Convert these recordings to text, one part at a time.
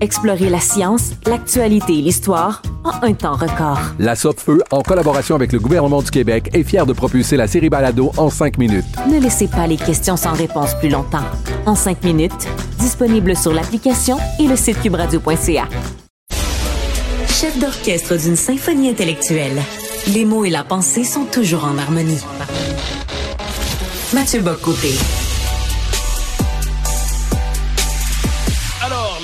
Explorez la science, l'actualité et l'histoire en un temps record. La Feu, en collaboration avec le gouvernement du Québec, est fière de propulser la série Balado en cinq minutes. Ne laissez pas les questions sans réponse plus longtemps. En cinq minutes, disponible sur l'application et le site cubradio.ca. Chef d'orchestre d'une symphonie intellectuelle, les mots et la pensée sont toujours en harmonie. Mathieu Bocoté.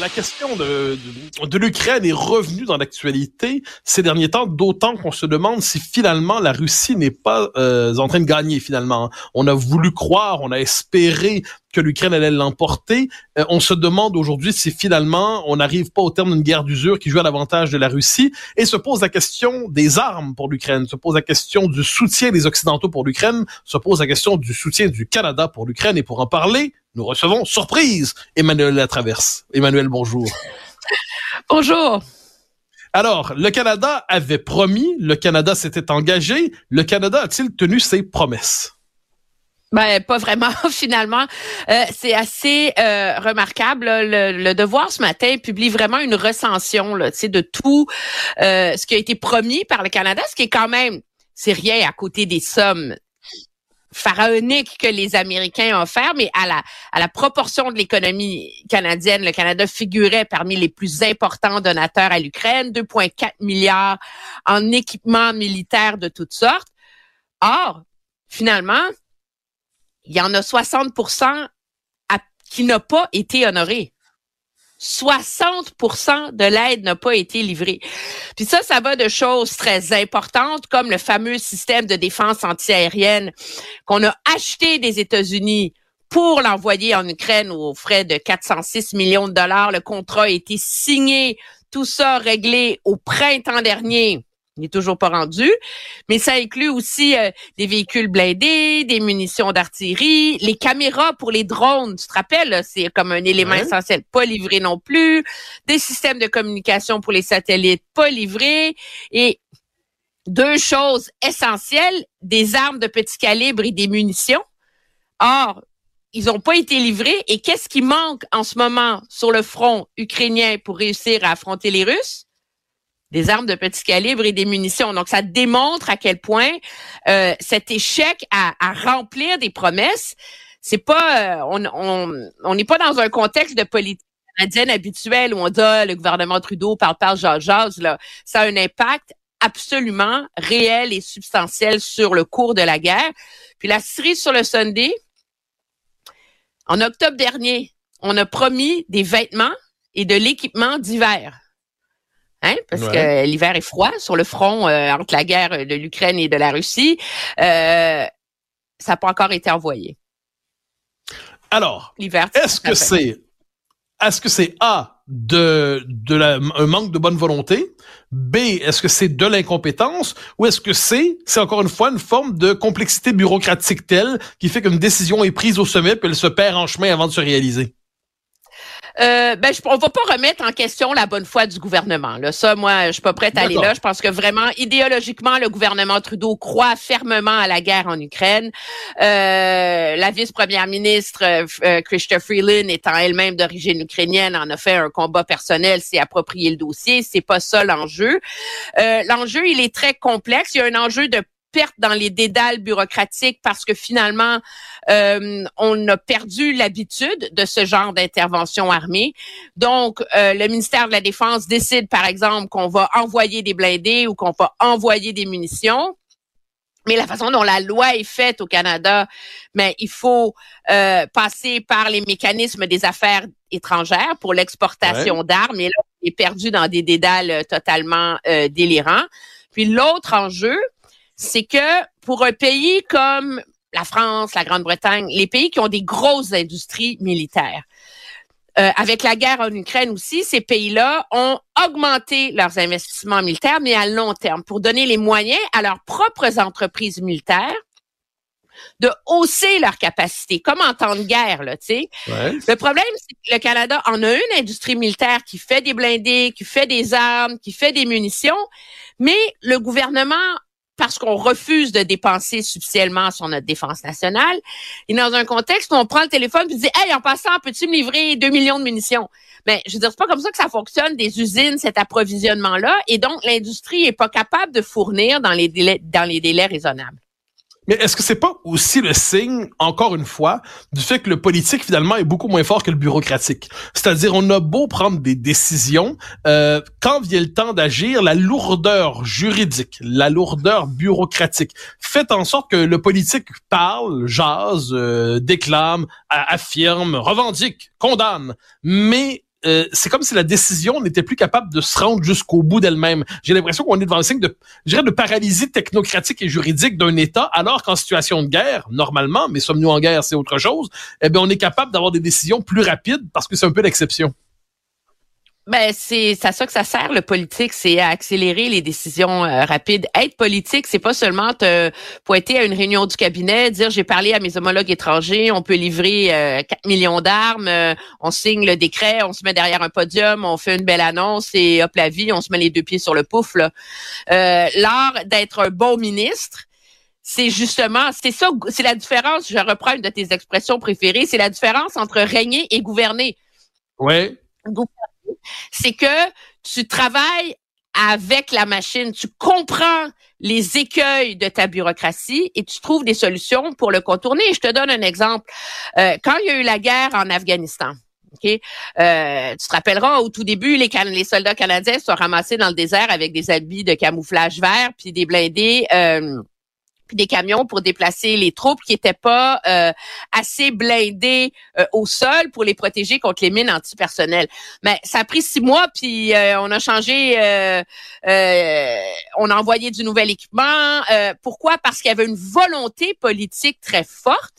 La question de, de, l'Ukraine est revenue dans l'actualité ces derniers temps, d'autant qu'on se demande si finalement la Russie n'est pas euh, en train de gagner finalement. On a voulu croire, on a espéré que l'Ukraine allait l'emporter. Euh, on se demande aujourd'hui si finalement on n'arrive pas au terme d'une guerre d'usure qui joue à l'avantage de la Russie et se pose la question des armes pour l'Ukraine, se pose la question du soutien des Occidentaux pour l'Ukraine, se pose la question du soutien du Canada pour l'Ukraine et pour en parler, nous recevons, surprise, Emmanuel Latraverse. Emmanuel, bonjour. bonjour. Alors, le Canada avait promis, le Canada s'était engagé, le Canada a-t-il tenu ses promesses? Ben pas vraiment finalement. Euh, c'est assez euh, remarquable. Le, Devoir ce matin publie vraiment une recension là, de tout euh, ce qui a été promis par le Canada, ce qui est quand même c'est rien à côté des sommes pharaoniques que les Américains ont offert, mais à la à la proportion de l'économie canadienne, le Canada figurait parmi les plus importants donateurs à l'Ukraine, 2,4 milliards en équipements militaires de toutes sortes. Or, finalement, il y en a 60% qui n'a pas été honoré. 60 de l'aide n'a pas été livrée. Puis ça, ça va de choses très importantes comme le fameux système de défense antiaérienne qu'on a acheté des États-Unis pour l'envoyer en Ukraine aux frais de 406 millions de dollars. Le contrat a été signé, tout ça réglé au printemps dernier. Il n'est toujours pas rendu, mais ça inclut aussi euh, des véhicules blindés, des munitions d'artillerie, les caméras pour les drones, tu te rappelles, c'est comme un élément essentiel, pas livré non plus, des systèmes de communication pour les satellites, pas livrés, et deux choses essentielles, des armes de petit calibre et des munitions. Or, ils n'ont pas été livrés, et qu'est-ce qui manque en ce moment sur le front ukrainien pour réussir à affronter les Russes? Des armes de petit calibre et des munitions. Donc, ça démontre à quel point euh, cet échec à, remplir des promesses, c'est pas, euh, on n'est pas dans un contexte de politique canadienne habituelle où on dit ah, le gouvernement Trudeau parle par jase là. Ça a un impact absolument réel et substantiel sur le cours de la guerre. Puis la cerise sur le Sunday, en octobre dernier, on a promis des vêtements et de l'équipement d'hiver. Hein, parce que l'hiver est froid sur le front euh, entre la guerre de l'Ukraine et de la Russie. Euh, ça n'a pas encore été envoyé. Alors, est-ce que c'est est-ce que c'est A de, de la, un manque de bonne volonté, B est-ce que c'est de l'incompétence ou est-ce que c'est c'est encore une fois une forme de complexité bureaucratique telle qui fait qu'une décision est prise au sommet puis elle se perd en chemin avant de se réaliser? Euh, ben, je, on va pas remettre en question la bonne foi du gouvernement. Là. Ça, moi, je suis pas prête à aller là. Je pense que vraiment, idéologiquement, le gouvernement Trudeau croit fermement à la guerre en Ukraine. Euh, la vice-première ministre euh, euh Christophe Freeland, étant elle-même d'origine ukrainienne, en a fait un combat personnel, s'est approprié le dossier. C'est pas ça l'enjeu. Euh, l'enjeu, il est très complexe. Il y a un enjeu de perte dans les dédales bureaucratiques parce que finalement, euh, on a perdu l'habitude de ce genre d'intervention armée. Donc, euh, le ministère de la Défense décide, par exemple, qu'on va envoyer des blindés ou qu'on va envoyer des munitions. Mais la façon dont la loi est faite au Canada, mais il faut euh, passer par les mécanismes des affaires étrangères pour l'exportation d'armes. Et là, on est perdu dans des dédales totalement euh, délirants. Puis l'autre enjeu, c'est que pour un pays comme la France, la Grande-Bretagne, les pays qui ont des grosses industries militaires, euh, avec la guerre en Ukraine aussi, ces pays-là ont augmenté leurs investissements militaires, mais à long terme, pour donner les moyens à leurs propres entreprises militaires de hausser leur capacité, comme en temps de guerre, là, tu sais. Le problème, c'est que le Canada en a une industrie militaire qui fait des blindés, qui fait des armes, qui fait des munitions, mais le gouvernement parce qu'on refuse de dépenser substantiellement sur notre défense nationale. Et dans un contexte où on prend le téléphone et dit, hey, en passant, peux-tu me livrer 2 millions de munitions? Mais ben, je veux dire, c'est pas comme ça que ça fonctionne des usines, cet approvisionnement-là. Et donc, l'industrie est pas capable de fournir dans les délais, dans les délais raisonnables. Mais est-ce que c'est pas aussi le signe, encore une fois, du fait que le politique finalement est beaucoup moins fort que le bureaucratique? C'est-à-dire, on a beau prendre des décisions, euh, quand vient le temps d'agir, la lourdeur juridique, la lourdeur bureaucratique, fait en sorte que le politique parle, jase, euh, déclame, affirme, revendique, condamne, mais euh, c'est comme si la décision n'était plus capable de se rendre jusqu'au bout d'elle-même. J'ai l'impression qu'on est devant un signe de, dirais, de paralysie technocratique et juridique d'un État, alors qu'en situation de guerre, normalement, mais sommes-nous en guerre, c'est autre chose, eh bien, on est capable d'avoir des décisions plus rapides parce que c'est un peu l'exception. Ben c'est à ça que ça sert le politique, c'est à accélérer les décisions euh, rapides. Être politique, c'est pas seulement te pointer à une réunion du cabinet, dire j'ai parlé à mes homologues étrangers, on peut livrer euh, 4 millions d'armes, euh, on signe le décret, on se met derrière un podium, on fait une belle annonce et hop la vie, on se met les deux pieds sur le pouf. Euh, l'art d'être un bon ministre, c'est justement, c'est ça, c'est la différence. Je reprends une de tes expressions préférées, c'est la différence entre régner et gouverner. Ouais c'est que tu travailles avec la machine, tu comprends les écueils de ta bureaucratie et tu trouves des solutions pour le contourner. Je te donne un exemple. Euh, quand il y a eu la guerre en Afghanistan, euh, tu te rappelleras, au tout début, les, soldats canadiens sont ramassés dans le désert avec des habits de camouflage vert puis des blindés. Euh, des camions pour déplacer les troupes qui n'étaient pas euh, assez blindés euh, au sol pour les protéger contre les mines antipersonnelles. Mais ça a pris six mois, puis euh, on a changé, on a envoyé du nouvel équipement. pourquoi? Parce qu'il y avait une volonté politique très forte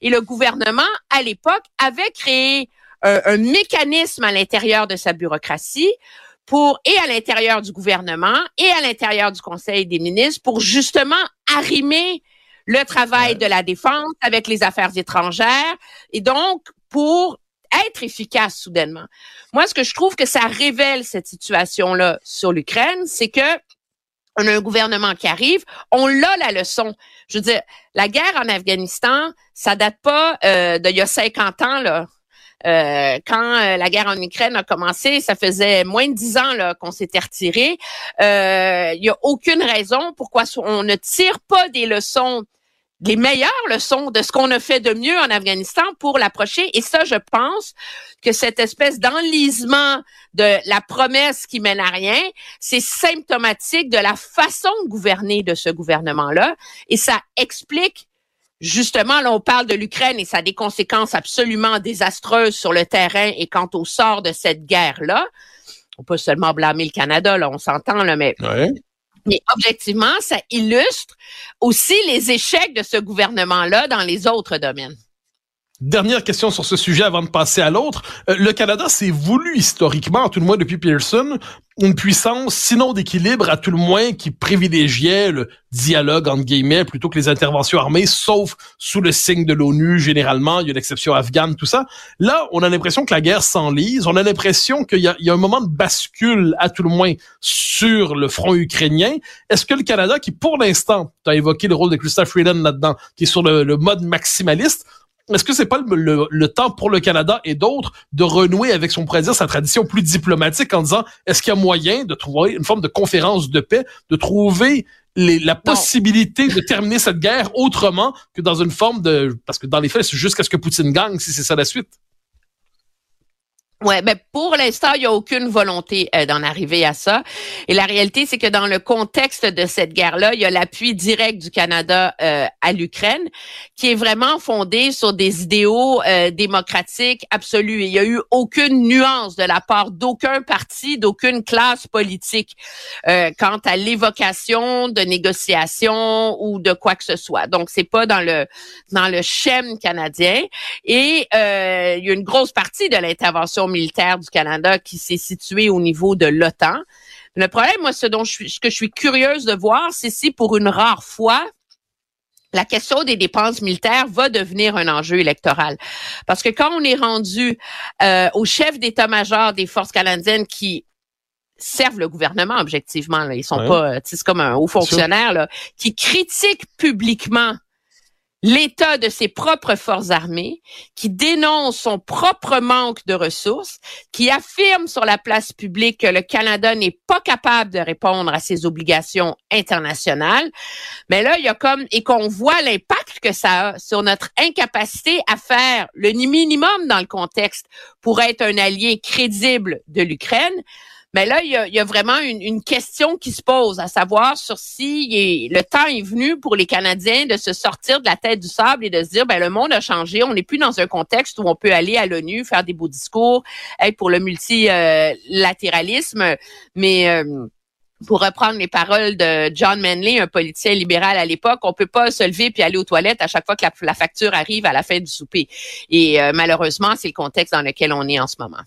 et le gouvernement, à l'époque, avait créé un mécanisme à l'intérieur de sa bureaucratie pour et à l'intérieur du gouvernement et à l'intérieur du Conseil des ministres pour justement arrimer le travail de la défense avec les affaires étrangères et donc pour être efficace soudainement. Moi, ce que je trouve que ça révèle cette situation-là sur l'Ukraine, c'est que on a un gouvernement qui arrive, on l'a la leçon. Je veux dire, la guerre en Afghanistan, ça date pas euh, d'il y a 50 ans là. Euh, quand euh, la guerre en Ukraine a commencé, ça faisait moins de dix ans qu'on s'était retiré. Euh, il n'y a aucune raison pourquoi on ne tire pas des leçons les meilleures leçons de ce qu'on a fait de mieux en Afghanistan pour l'approcher. Et ça, je pense que cette espèce d'enlisement de la promesse qui mène à rien, c'est symptomatique de la façon de gouverner de ce gouvernement-là. Et ça explique Justement, là, on parle de l'Ukraine et ça a des conséquences absolument désastreuses sur le terrain et quant au sort de cette guerre-là. On peut seulement blâmer le Canada, là, on s'entend, là, mais Mais objectivement, ça illustre aussi les échecs de ce gouvernement-là dans les autres domaines. Dernière question sur ce sujet avant de passer à l'autre. Euh, le Canada s'est voulu historiquement, tout le moins depuis Pearson, une puissance, sinon d'équilibre, à tout le moins qui privilégiait le dialogue entre guillemets plutôt que les interventions armées, sauf sous le signe de l'ONU généralement. Il y a l'exception afghane, tout ça. Là, on a l'impression que la guerre s'enlise. On a l'impression qu'il y, a un moment de bascule, à tout le moins, sur le front ukrainien. Est-ce que le Canada, qui pour l'instant, tu as évoqué le rôle de Christophe Freeland là-dedans, qui est sur le mode maximaliste, est-ce que c'est pas le, temps pour le Canada et d'autres de renouer avec son pourrait sa tradition plus diplomatique en disant est-ce qu'il y a moyen de trouver une forme de conférence de paix, de trouver les, la possibilité de terminer cette guerre autrement que dans une forme de... Parce que dans les faits, c'est jusqu'à ce que Poutine gagne, si c'est ça la suite. Ouais, ben pour l'instant, il n'y a aucune volonté euh, d'en arriver à ça. Et la réalité, c'est que dans le contexte de cette guerre-là, il y a l'appui direct du Canada euh, à l'Ukraine, qui est vraiment fondé sur des idéaux euh, démocratiques absolus. il n'y a eu aucune nuance de la part d'aucun parti, d'aucune classe politique quant à l'évocation de négociations ou de quoi que ce soit. Donc, c'est pas dans le dans le schème canadien. Et il y a une grosse partie de l'intervention militaire du Canada qui s'est situé au niveau de l'OTAN. Le problème, moi, ce dont je suis, ce que je suis curieuse de voir, c'est si pour une rare fois, la question des dépenses militaires va devenir un enjeu électoral. Parce que quand on est rendu euh, au chef d'état-major des forces canadiennes qui servent le gouvernement objectivement, là, ils sont pas, euh, c'est comme un haut fonctionnaire, là, qui critique publiquement l'état de ses propres forces armées, qui dénonce son propre manque de ressources, qui affirme sur la place publique que le Canada n'est pas capable de répondre à ses obligations internationales. Mais là, il y a comme, et qu'on voit l'impact que ça a sur notre incapacité à faire le minimum dans le contexte pour être un allié crédible de l'Ukraine. Mais là, il y a, vraiment une, question qui se pose, à savoir sur si le temps est venu pour les Canadiens de se sortir de la tête du sable et de se dire, ben le monde a changé, on n'est plus dans un contexte où on peut aller à l'ONU, faire des beaux discours, être pour le multilatéralisme, mais euh, pour reprendre les paroles de John Manley, un politicien libéral à l'époque, on peut pas se lever puis aller aux toilettes à chaque fois que la, facture arrive à la fin du souper. Et euh, malheureusement, c'est le contexte dans lequel on est en ce moment.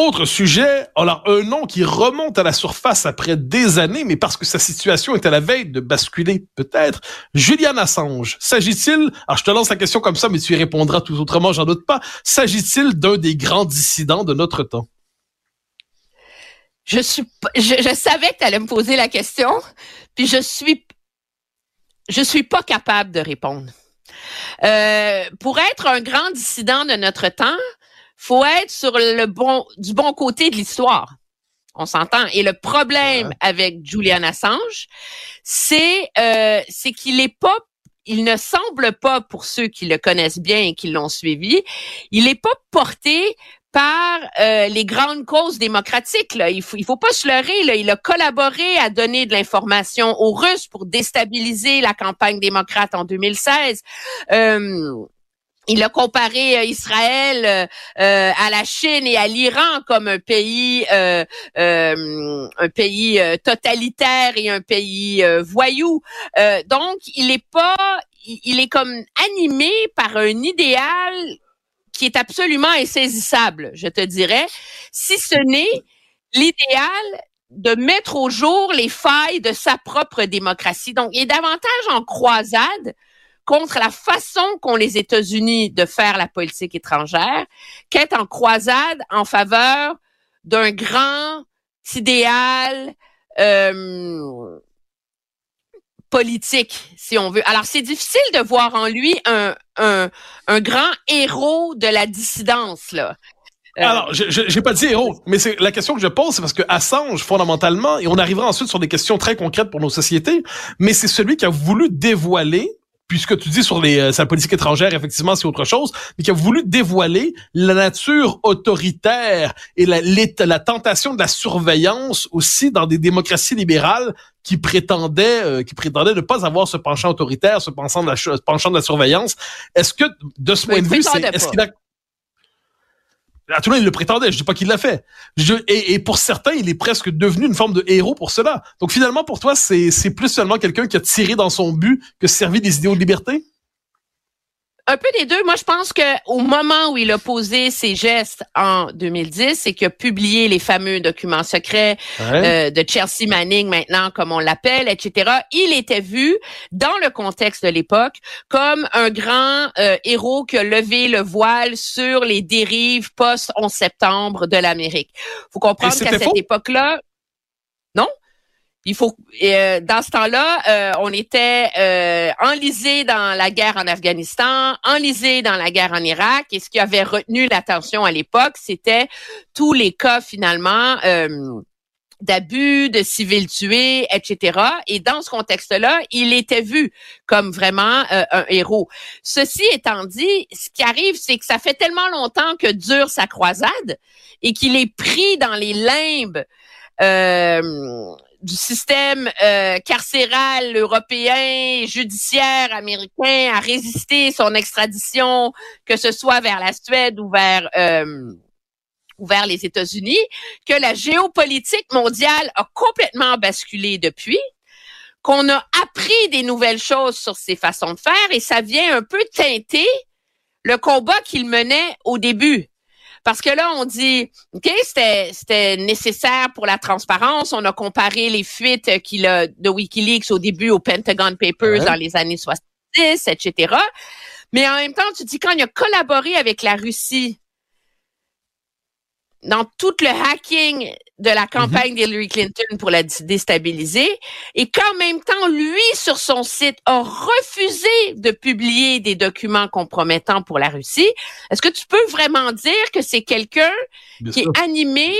Autre sujet, alors un nom qui remonte à la surface après des années, mais parce que sa situation est à la veille de basculer peut-être, Julian Assange. S'agit-il, alors je te lance la question comme ça, mais tu y répondras tout autrement, j'en doute pas, s'agit-il d'un des grands dissidents de notre temps? Je suis, je, savais que tu allais me poser la question, puis je suis, je suis pas capable de répondre. Euh, pour être un grand dissident de notre temps, faut être sur le bon du bon côté de l'histoire. On s'entend. Et le problème avec Julian Assange, c'est euh, c'est qu'il est pas il ne semble pas, pour ceux qui le connaissent bien et qui l'ont suivi, il n'est pas porté par euh, les grandes causes démocratiques. Là. Il faut, il faut pas se leurrer. Là. Il a collaboré à donner de l'information aux Russes pour déstabiliser la campagne démocrate en 2016. Euh, il a comparé euh, Israël euh, euh, à la Chine et à l'Iran comme un pays, un pays totalitaire et un pays voyou. donc, il est pas, il est comme animé par un idéal qui est absolument insaisissable, je te dirais, si ce n'est l'idéal de mettre au jour les failles de sa propre démocratie. Donc, il est davantage en croisade contre la façon qu'ont les États-Unis de faire la politique étrangère, qu'être en croisade en faveur d'un grand idéal euh, politique, si on veut. Alors, c'est difficile de voir en lui un, un, grand héros de la dissidence, là. Euh, Alors, je n'ai pas dit héros, mais c'est la question que je pose, c'est parce que Assange, fondamentalement, et on arrivera ensuite sur des questions très concrètes pour nos sociétés, mais c'est celui qui a voulu dévoiler puisque tu dis sur les, euh, sa politique étrangère, effectivement, c'est autre chose, mais qui a voulu dévoiler la nature autoritaire et la, la tentation de la surveillance aussi dans des démocraties libérales qui prétendaient, euh, qui prétendaient ne pas avoir ce penchant autoritaire, ce penchant de la, ce penchant de la surveillance. Est-ce que, de ce point de vue, c'est, est-ce qu'il a, à tout le monde, il le prétendait. Je dis pas qu'il l'a fait. Je, et, et, pour certains, il est presque devenu une forme de héros pour cela. Donc finalement, pour toi, c'est, c'est plus seulement quelqu'un qui a tiré dans son but que servi des idéaux de liberté? Un peu des deux. Moi, je pense que au moment où il a posé ses gestes en 2010 et qu'il a publié les fameux documents secrets euh, de Chelsea Manning, maintenant comme on l'appelle, etc., il était vu dans le contexte de l'époque comme un grand euh, héros qui a levé le voile sur les dérives post 11 septembre de l'Amérique. Faut comprendre qu'à cette époque-là, non, il faut euh, dans ce temps-là, euh, on était euh, enlisé dans la guerre en Afghanistan, enlisé dans la guerre en Irak, et ce qui avait retenu l'attention à l'époque, c'était tous les cas finalement euh, d'abus, de civils tués, etc. Et dans ce contexte-là, il était vu comme vraiment un héros. Ceci étant dit, ce qui arrive, c'est que ça fait tellement longtemps que dure sa croisade et qu'il est pris dans les limbes du système euh, carcéral européen, judiciaire américain à résister son extradition, que ce soit vers la Suède ou vers euh, ou vers les États-Unis, que la géopolitique mondiale a complètement basculé depuis, qu'on a appris des nouvelles choses sur ses façons de faire et ça vient un peu teinter le combat qu'il menait au début. Parce que là, on dit, OK, c'était, nécessaire pour la transparence. On a comparé les fuites qu'il a de Wikileaks au début au Pentagon Papers dans les années 70, etc. Mais en même temps, tu dis, quand il a collaboré avec la Russie dans tout le hacking de la campagne d'Hillary Clinton pour la déstabiliser et qu'en même temps, lui, sur son site, a refusé de publier des documents compromettants pour la Russie, est-ce que tu peux vraiment dire que c'est quelqu'un qui est animé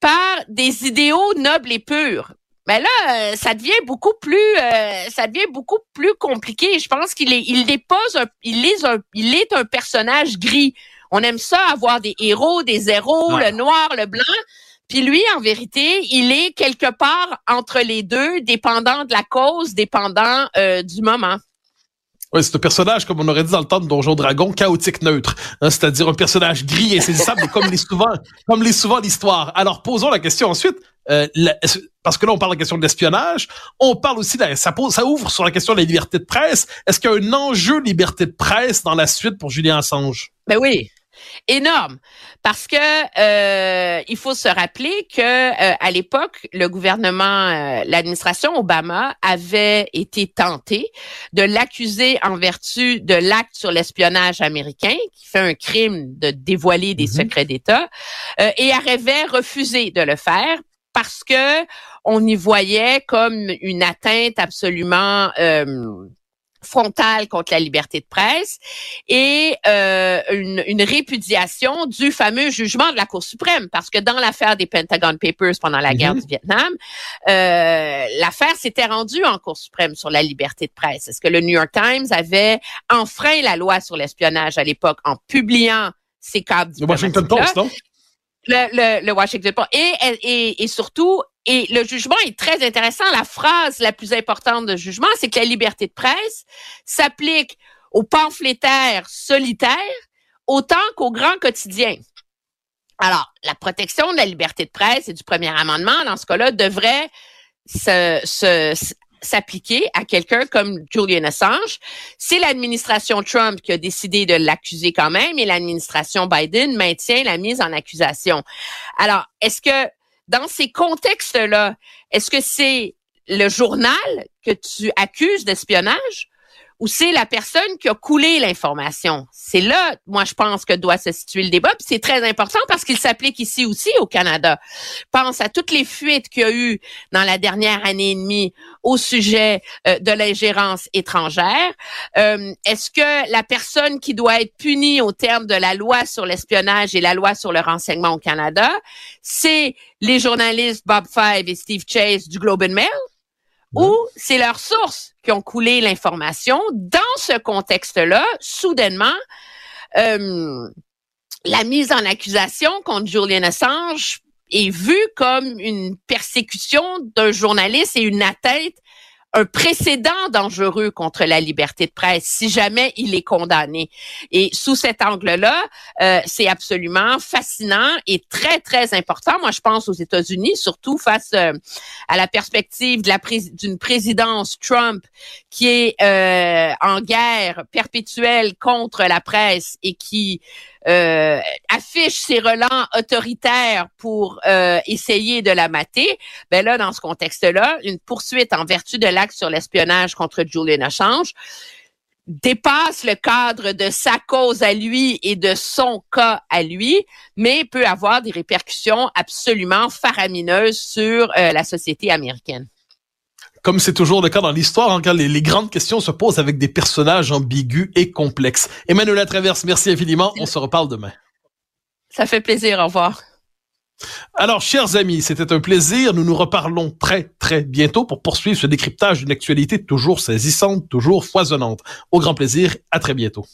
par des idéaux nobles et purs? Ben là, euh, ça devient beaucoup plus, euh, ça devient beaucoup plus compliqué. Je pense qu'il est, il dépose, un, il est un, il est un personnage gris. On aime ça, avoir des héros, des héros, le noir, le blanc. Puis lui, en vérité, il est quelque part entre les deux, dépendant de la cause, dépendant euh, du moment. Oui, c'est un personnage, comme on aurait dit dans le temps de Donjon Dragon, chaotique neutre. Hein, c'est-à-dire un personnage gris et saisissable, comme les souvent, comme les souvent l'histoire. Alors, posons la question ensuite. Euh, parce que là, on parle de la question de l'espionnage. On parle aussi, de ça, pose, ça ouvre sur la question de la liberté de presse. Est-ce qu'il y a un enjeu liberté de presse dans la suite pour Julien Assange? Ben oui énorme parce que euh, il faut se rappeler que euh, à l'époque le gouvernement euh, l'administration Obama avait été tenté de l'accuser en vertu de l'acte sur l'espionnage américain qui fait un crime de dévoiler des mm-hmm. secrets d'État et avait refusé de le faire parce que on y voyait comme une atteinte absolument frontale contre la liberté de presse et euh, une, une, répudiation du fameux jugement de la Cour suprême parce que dans l'affaire des Pentagon Papers pendant la guerre mhm. du Vietnam, euh, l'affaire s'était rendue en Cour suprême sur la liberté de presse. Est-ce que le New York Times avait enfreint la loi sur l'espionnage à l'époque en publiant ces câbles Le Washington Post, non? Le, le, le, Washington Post. Et, et, et surtout, et le jugement est très intéressant. La phrase la plus importante de jugement, c'est que la liberté de presse s'applique aux pamphlétaires solitaires autant qu'aux grands quotidiens. Alors, la protection de la liberté de presse et du premier amendement, dans ce cas-là, devrait s'appliquer à quelqu'un comme Julian Assange. C'est l'administration Trump qui a décidé de l'accuser quand même et l'administration Biden maintient la mise en accusation. Alors, est-ce que dans ces contextes-là, est-ce que c'est le journal que tu accuses d'espionnage ou c'est la personne qui a coulé l'information. C'est là, moi, je pense que doit se situer le débat. c'est très important parce qu'il s'applique ici aussi au Canada. Pense à toutes les fuites qu'il y a eu dans la dernière année et demie au sujet euh, de l'ingérence étrangère. Euh, est-ce que la personne qui doit être punie au terme de la loi sur l'espionnage et la loi sur le renseignement au Canada, c'est les journalistes Bob Five et Steve Chase du Globe and Mail? Ou c'est leurs sources qui ont coulé l'information. Dans ce contexte-là, soudainement, euh, la mise en accusation contre Julian Assange est vue comme une persécution d'un journaliste et une atteinte un précédent dangereux contre la liberté de presse si jamais il est condamné. Et sous cet angle-là, euh, c'est absolument fascinant et très, très important. Moi, je pense aux États-Unis, surtout face euh, à la perspective d'une présidence Trump qui est euh, en guerre perpétuelle contre la presse et qui euh, affiche ses relents autoritaires pour euh, essayer de la mater, ben là, dans ce contexte-là, une poursuite en vertu de l'acte sur l'espionnage contre Julian Assange dépasse le cadre de sa cause à lui et de son cas à lui, mais peut avoir des répercussions absolument faramineuses sur euh, la société américaine comme c'est toujours le cas dans l'histoire, hein, quand les, les, grandes questions se posent avec des personnages ambigus et complexes. Emmanuel Traverse, merci infiniment. On se reparle demain. Ça fait plaisir. Au revoir. Alors, chers amis, c'était un plaisir. Nous nous reparlons très, très bientôt pour poursuivre ce décryptage d'une actualité toujours saisissante, toujours foisonnante. Au grand plaisir. À très bientôt.